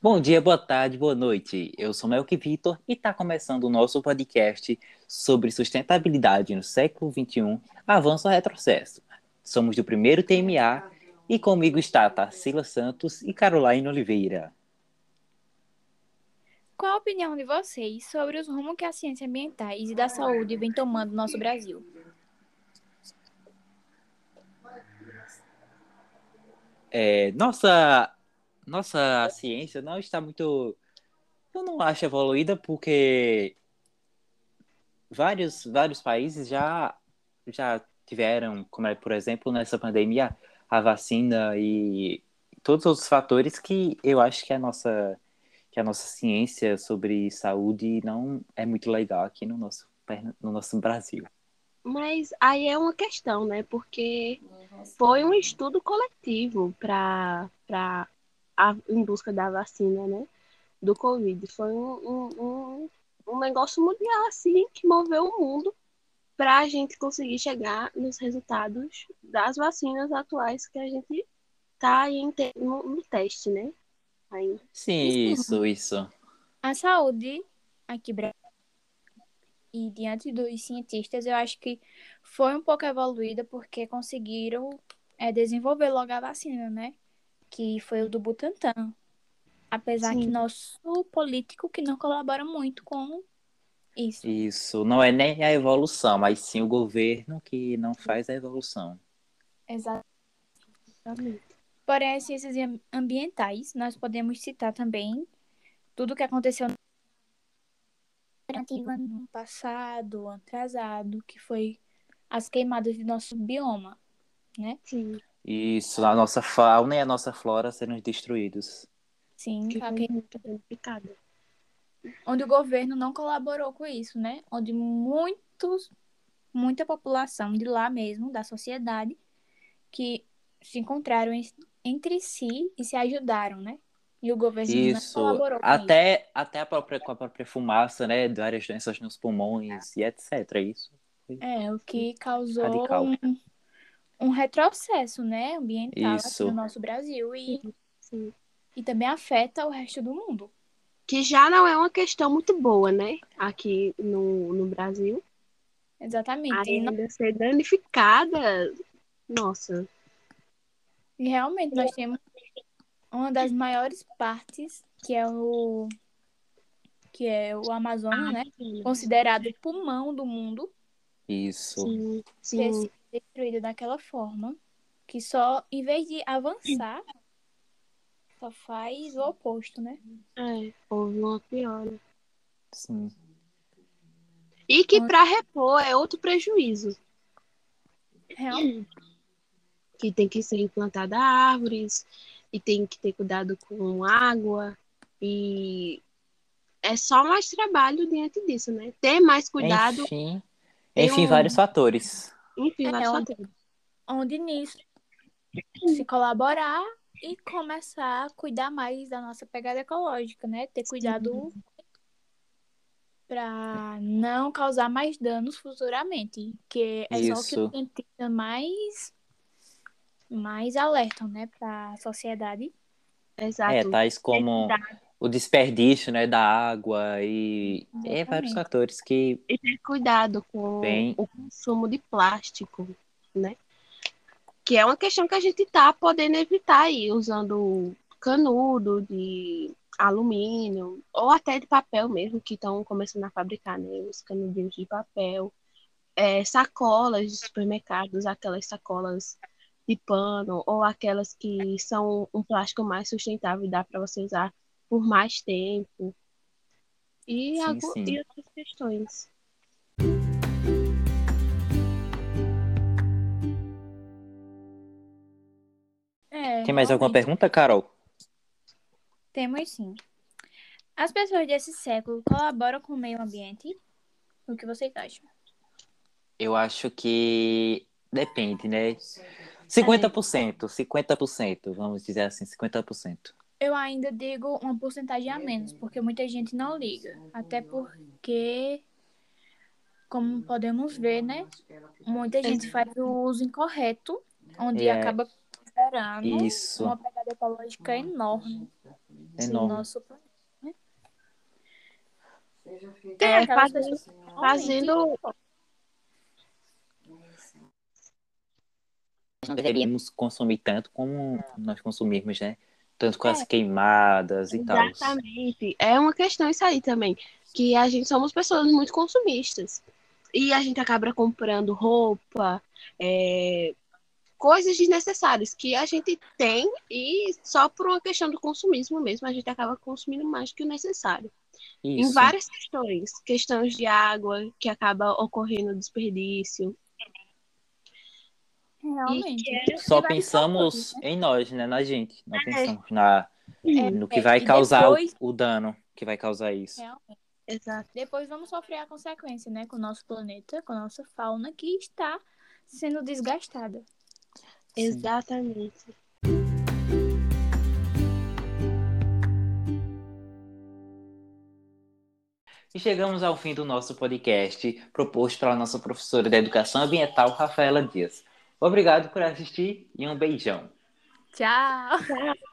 Bom dia, boa tarde, boa noite. Eu sou Melk Vitor e está começando o nosso podcast sobre sustentabilidade no século XXI, avanço ou retrocesso. Somos do primeiro TMA e comigo está Tarsila Santos e Caroline Oliveira. Qual a opinião de vocês sobre os rumos que a ciência ambientais e da saúde vem tomando no nosso Brasil? É, nossa, nossa ciência não está muito. Eu não acho evoluída porque vários, vários países já, já tiveram, como é, por exemplo, nessa pandemia, a vacina e todos os outros fatores que eu acho que a nossa que a nossa ciência sobre saúde não é muito legal aqui no nosso no nosso Brasil. Mas aí é uma questão, né? Porque foi um estudo coletivo para em busca da vacina, né? Do Covid. Foi um, um, um negócio mundial, assim, que moveu o mundo para a gente conseguir chegar nos resultados das vacinas atuais que a gente tá aí no, no teste, né? Ainda. Sim, isso, isso. A saúde aqui e diante dos cientistas, eu acho que foi um pouco evoluída porque conseguiram é, desenvolver logo a vacina, né? Que foi o do Butantan. Apesar Sim. que nosso político que não colabora muito com isso. Isso, não é nem a evolução, mas sim o governo que não faz a evolução. Exatamente. Porém, as ciências ambientais, nós podemos citar também tudo o que aconteceu no passado, atrasado, que foi as queimadas do nosso bioma, né? Sim. Isso, a nossa fauna e a nossa flora sendo destruídos. Sim, que danificada onde o governo não colaborou com isso, né? Onde muitos, muita população de lá mesmo, da sociedade, que se encontraram entre si e se ajudaram, né? E o governo isso. não colaborou com até, isso. Até a própria, com a própria fumaça, né? De várias doenças nos pulmões e etc. Isso. É, o que causou um, um, retrocesso, né? Ambiental aqui no nosso Brasil e, Sim. e também afeta o resto do mundo que já não é uma questão muito boa, né? Aqui no, no Brasil. Exatamente. Ainda não... ser danificada, nossa. E realmente nós temos uma das maiores partes, que é o que é o Amazonas, né? Considerado pulmão do mundo. Isso. Sim, sim. Destruído daquela forma que só, em vez de avançar, só faz o oposto, né? É, houve uma piora. Sim. E que para repor é outro prejuízo. Realmente. Que tem que ser implantada árvores, e tem que ter cuidado com água, e é só mais trabalho diante disso, né? Ter mais cuidado. Enfim, enfim um... vários fatores. Enfim, é, onde. Onde nisso, se colaborar, e começar a cuidar mais da nossa pegada ecológica, né? Ter cuidado para não causar mais danos futuramente, que é Isso. só o que os cientistas mais mais alertam, né, para a sociedade. Exato. É, tais como o desperdício, né, da água e é, vários fatores que e ter cuidado com Bem... o consumo de plástico, né? Que é uma questão que a gente está podendo evitar aí, usando canudo de alumínio, ou até de papel mesmo, que estão começando a fabricar, né? Os canudinhos de papel. É, sacolas de supermercados, aquelas sacolas de pano, ou aquelas que são um plástico mais sustentável e dá para você usar por mais tempo. E, sim, sim. e outras questões. É, Tem mais alguma pergunta, Carol? Temos sim. As pessoas desse século colaboram com o meio ambiente? O que vocês acham? Eu acho que depende, né? 50%, 50%, vamos dizer assim, 50%. Eu ainda digo uma porcentagem a menos, porque muita gente não liga. Até porque, como podemos ver, né? Muita gente faz o uso incorreto, onde é. acaba gerando Isso. uma pegada ecológica enorme. Enorme. nosso planeta. Né? É, fazendo- Fazendo. Não deveríamos consumir tanto como nós consumimos, né? Tanto com as É. queimadas e tal. Exatamente. É uma questão isso aí também. Que a gente somos pessoas muito consumistas. E a gente acaba comprando roupa, é, coisas desnecessárias que a gente tem e só por uma questão do consumismo mesmo, a gente acaba consumindo mais que o necessário. Em Isso. várias questões. Questões de água, que acaba ocorrendo desperdício. Realmente. Que é- Só pensamos né? em nós, né? Na gente. Não É. pensamos na, É, no que é, vai e causar depois- o, o dano que vai causar isso. Realmente. Exato. Depois vamos sofrer a consequência, né? Com o nosso planeta, com a nossa fauna que está sendo desgastada. Sim. Exatamente. E chegamos ao fim do nosso podcast, proposto pela nossa professora de Educação Ambiental, Rafaela Dias. Obrigado por assistir e um beijão. Tchau! Tchau.